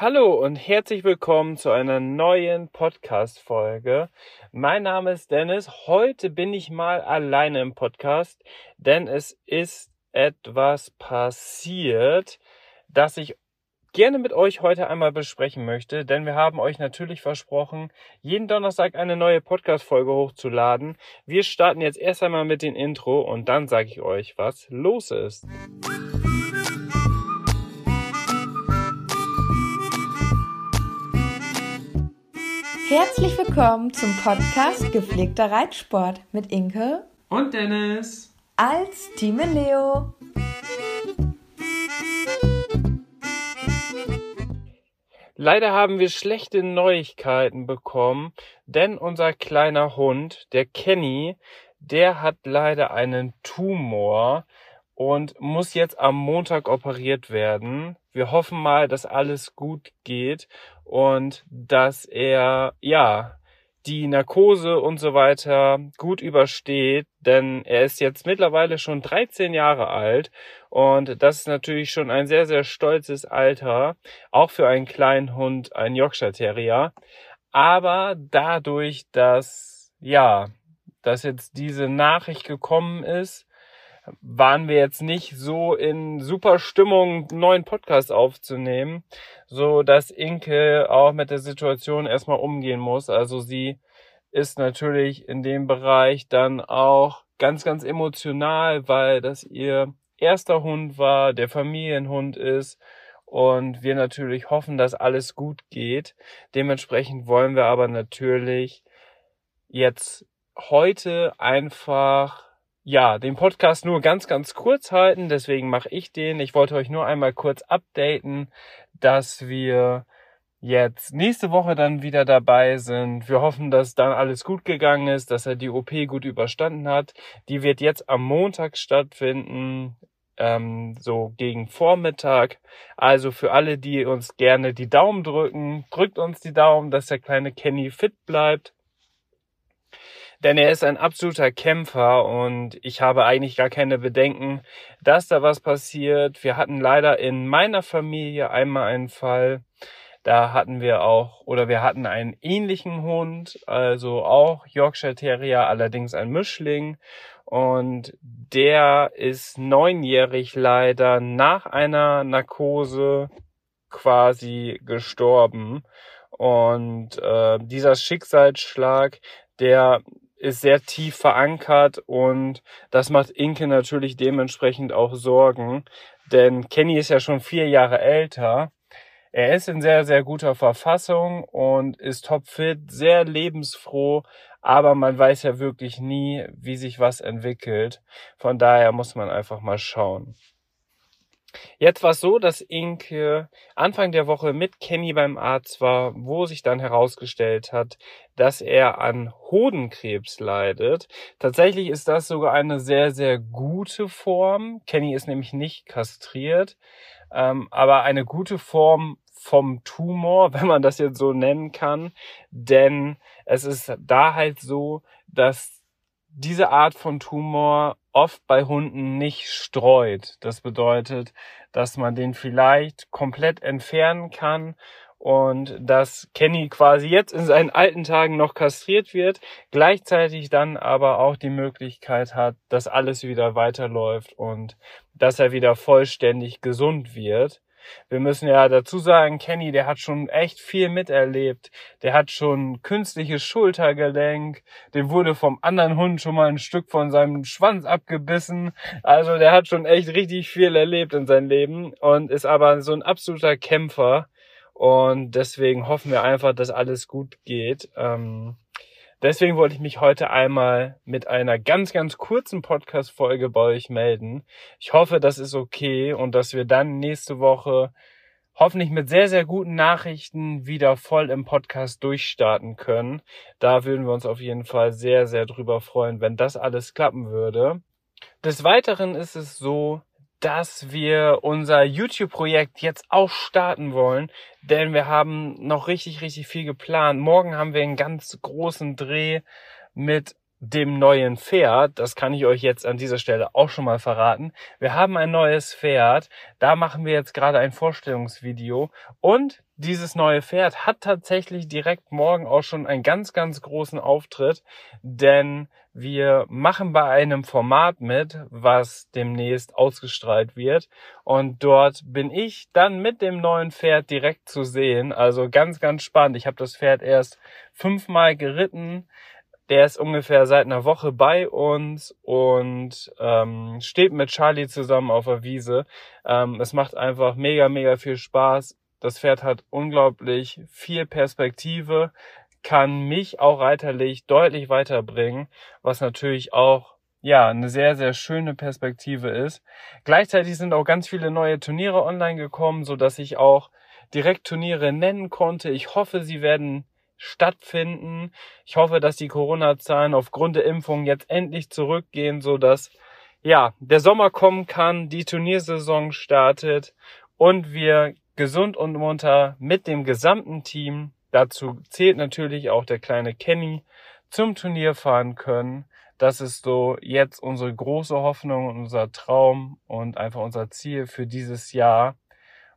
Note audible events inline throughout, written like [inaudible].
Hallo und herzlich willkommen zu einer neuen Podcast-Folge. Mein Name ist Dennis. Heute bin ich mal alleine im Podcast, denn es ist etwas passiert, das ich gerne mit euch heute einmal besprechen möchte, denn wir haben euch natürlich versprochen, jeden Donnerstag eine neue Podcast-Folge hochzuladen. Wir starten jetzt erst einmal mit dem Intro und dann sage ich euch, was los ist. Herzlich willkommen zum Podcast Gepflegter Reitsport mit Inke und Dennis als Team Leo. Leider haben wir schlechte Neuigkeiten bekommen, denn unser kleiner Hund, der Kenny, der hat leider einen Tumor und muss jetzt am Montag operiert werden. Wir hoffen mal, dass alles gut geht und dass er, ja, die Narkose und so weiter gut übersteht, denn er ist jetzt mittlerweile schon 13 Jahre alt und das ist natürlich schon ein sehr, sehr stolzes Alter, auch für einen kleinen Hund, ein Yorkshire Terrier. Aber dadurch, dass, ja, dass jetzt diese Nachricht gekommen ist, waren wir jetzt nicht so in super Stimmung, einen neuen Podcast aufzunehmen, so dass Inke auch mit der Situation erstmal umgehen muss. Also sie ist natürlich in dem Bereich dann auch ganz, ganz emotional, weil das ihr erster Hund war, der Familienhund ist und wir natürlich hoffen, dass alles gut geht. Dementsprechend wollen wir aber natürlich jetzt heute einfach ja, den Podcast nur ganz, ganz kurz halten, deswegen mache ich den. Ich wollte euch nur einmal kurz updaten, dass wir jetzt nächste Woche dann wieder dabei sind. Wir hoffen, dass dann alles gut gegangen ist, dass er die OP gut überstanden hat. Die wird jetzt am Montag stattfinden, ähm, so gegen Vormittag. Also für alle, die uns gerne die Daumen drücken, drückt uns die Daumen, dass der kleine Kenny fit bleibt denn er ist ein absoluter Kämpfer und ich habe eigentlich gar keine Bedenken, dass da was passiert. Wir hatten leider in meiner Familie einmal einen Fall, da hatten wir auch, oder wir hatten einen ähnlichen Hund, also auch Yorkshire Terrier, allerdings ein Mischling. Und der ist neunjährig leider nach einer Narkose quasi gestorben. Und äh, dieser Schicksalsschlag, der ist sehr tief verankert und das macht Inke natürlich dementsprechend auch Sorgen, denn Kenny ist ja schon vier Jahre älter. Er ist in sehr, sehr guter Verfassung und ist topfit, sehr lebensfroh, aber man weiß ja wirklich nie, wie sich was entwickelt. Von daher muss man einfach mal schauen. Jetzt war es so, dass Inke Anfang der Woche mit Kenny beim Arzt war, wo sich dann herausgestellt hat, dass er an Hodenkrebs leidet. Tatsächlich ist das sogar eine sehr, sehr gute Form. Kenny ist nämlich nicht kastriert, ähm, aber eine gute Form vom Tumor, [laughs] wenn man das jetzt so nennen kann. Denn es ist da halt so, dass diese Art von Tumor oft bei Hunden nicht streut. Das bedeutet, dass man den vielleicht komplett entfernen kann und dass Kenny quasi jetzt in seinen alten Tagen noch kastriert wird, gleichzeitig dann aber auch die Möglichkeit hat, dass alles wieder weiterläuft und dass er wieder vollständig gesund wird. Wir müssen ja dazu sagen, Kenny, der hat schon echt viel miterlebt. Der hat schon künstliches Schultergelenk. Dem wurde vom anderen Hund schon mal ein Stück von seinem Schwanz abgebissen. Also der hat schon echt richtig viel erlebt in seinem Leben und ist aber so ein absoluter Kämpfer. Und deswegen hoffen wir einfach, dass alles gut geht. Ähm Deswegen wollte ich mich heute einmal mit einer ganz, ganz kurzen Podcast-Folge bei euch melden. Ich hoffe, das ist okay und dass wir dann nächste Woche hoffentlich mit sehr, sehr guten Nachrichten wieder voll im Podcast durchstarten können. Da würden wir uns auf jeden Fall sehr, sehr drüber freuen, wenn das alles klappen würde. Des Weiteren ist es so, dass wir unser YouTube-Projekt jetzt auch starten wollen, denn wir haben noch richtig, richtig viel geplant. Morgen haben wir einen ganz großen Dreh mit dem neuen Pferd. Das kann ich euch jetzt an dieser Stelle auch schon mal verraten. Wir haben ein neues Pferd. Da machen wir jetzt gerade ein Vorstellungsvideo. Und dieses neue Pferd hat tatsächlich direkt morgen auch schon einen ganz, ganz großen Auftritt. Denn wir machen bei einem Format mit, was demnächst ausgestrahlt wird. Und dort bin ich dann mit dem neuen Pferd direkt zu sehen. Also ganz, ganz spannend. Ich habe das Pferd erst fünfmal geritten der ist ungefähr seit einer Woche bei uns und ähm, steht mit Charlie zusammen auf der Wiese. Ähm, es macht einfach mega, mega viel Spaß. Das Pferd hat unglaublich viel Perspektive, kann mich auch reiterlich deutlich weiterbringen, was natürlich auch ja, eine sehr, sehr schöne Perspektive ist. Gleichzeitig sind auch ganz viele neue Turniere online gekommen, so dass ich auch direkt Turniere nennen konnte. Ich hoffe, sie werden stattfinden. Ich hoffe, dass die Corona-Zahlen aufgrund der Impfung jetzt endlich zurückgehen, so dass ja, der Sommer kommen kann, die Turniersaison startet und wir gesund und munter mit dem gesamten Team, dazu zählt natürlich auch der kleine Kenny, zum Turnier fahren können. Das ist so jetzt unsere große Hoffnung und unser Traum und einfach unser Ziel für dieses Jahr.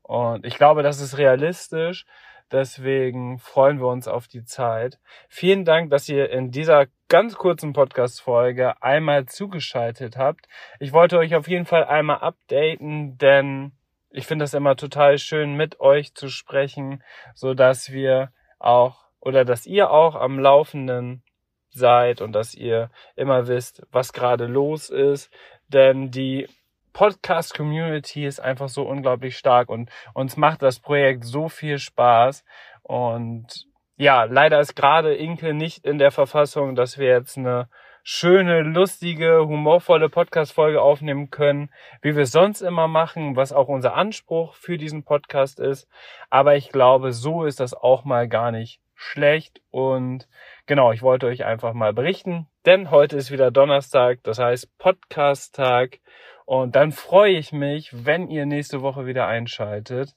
Und ich glaube, das ist realistisch. Deswegen freuen wir uns auf die Zeit. Vielen Dank, dass ihr in dieser ganz kurzen Podcast-Folge einmal zugeschaltet habt. Ich wollte euch auf jeden Fall einmal updaten, denn ich finde es immer total schön, mit euch zu sprechen, so dass wir auch oder dass ihr auch am Laufenden seid und dass ihr immer wisst, was gerade los ist. Denn die Podcast-Community ist einfach so unglaublich stark und uns macht das Projekt so viel Spaß. Und ja, leider ist gerade Inke nicht in der Verfassung, dass wir jetzt eine schöne, lustige, humorvolle Podcast-Folge aufnehmen können, wie wir es sonst immer machen, was auch unser Anspruch für diesen Podcast ist. Aber ich glaube, so ist das auch mal gar nicht schlecht. Und genau, ich wollte euch einfach mal berichten, denn heute ist wieder Donnerstag, das heißt Podcast-Tag. Und dann freue ich mich, wenn ihr nächste Woche wieder einschaltet.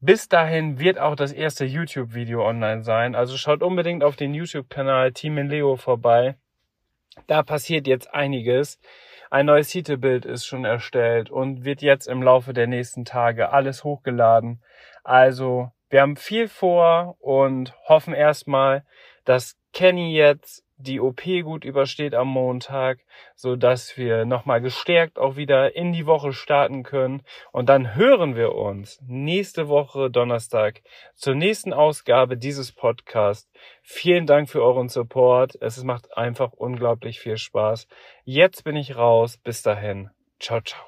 Bis dahin wird auch das erste YouTube-Video online sein. Also schaut unbedingt auf den YouTube-Kanal Team in Leo vorbei. Da passiert jetzt einiges. Ein neues Titelbild ist schon erstellt und wird jetzt im Laufe der nächsten Tage alles hochgeladen. Also wir haben viel vor und hoffen erstmal, dass Kenny jetzt die OP gut übersteht am Montag, so dass wir nochmal gestärkt auch wieder in die Woche starten können. Und dann hören wir uns nächste Woche Donnerstag zur nächsten Ausgabe dieses Podcasts. Vielen Dank für euren Support. Es macht einfach unglaublich viel Spaß. Jetzt bin ich raus. Bis dahin. Ciao, ciao.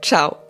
Ciao.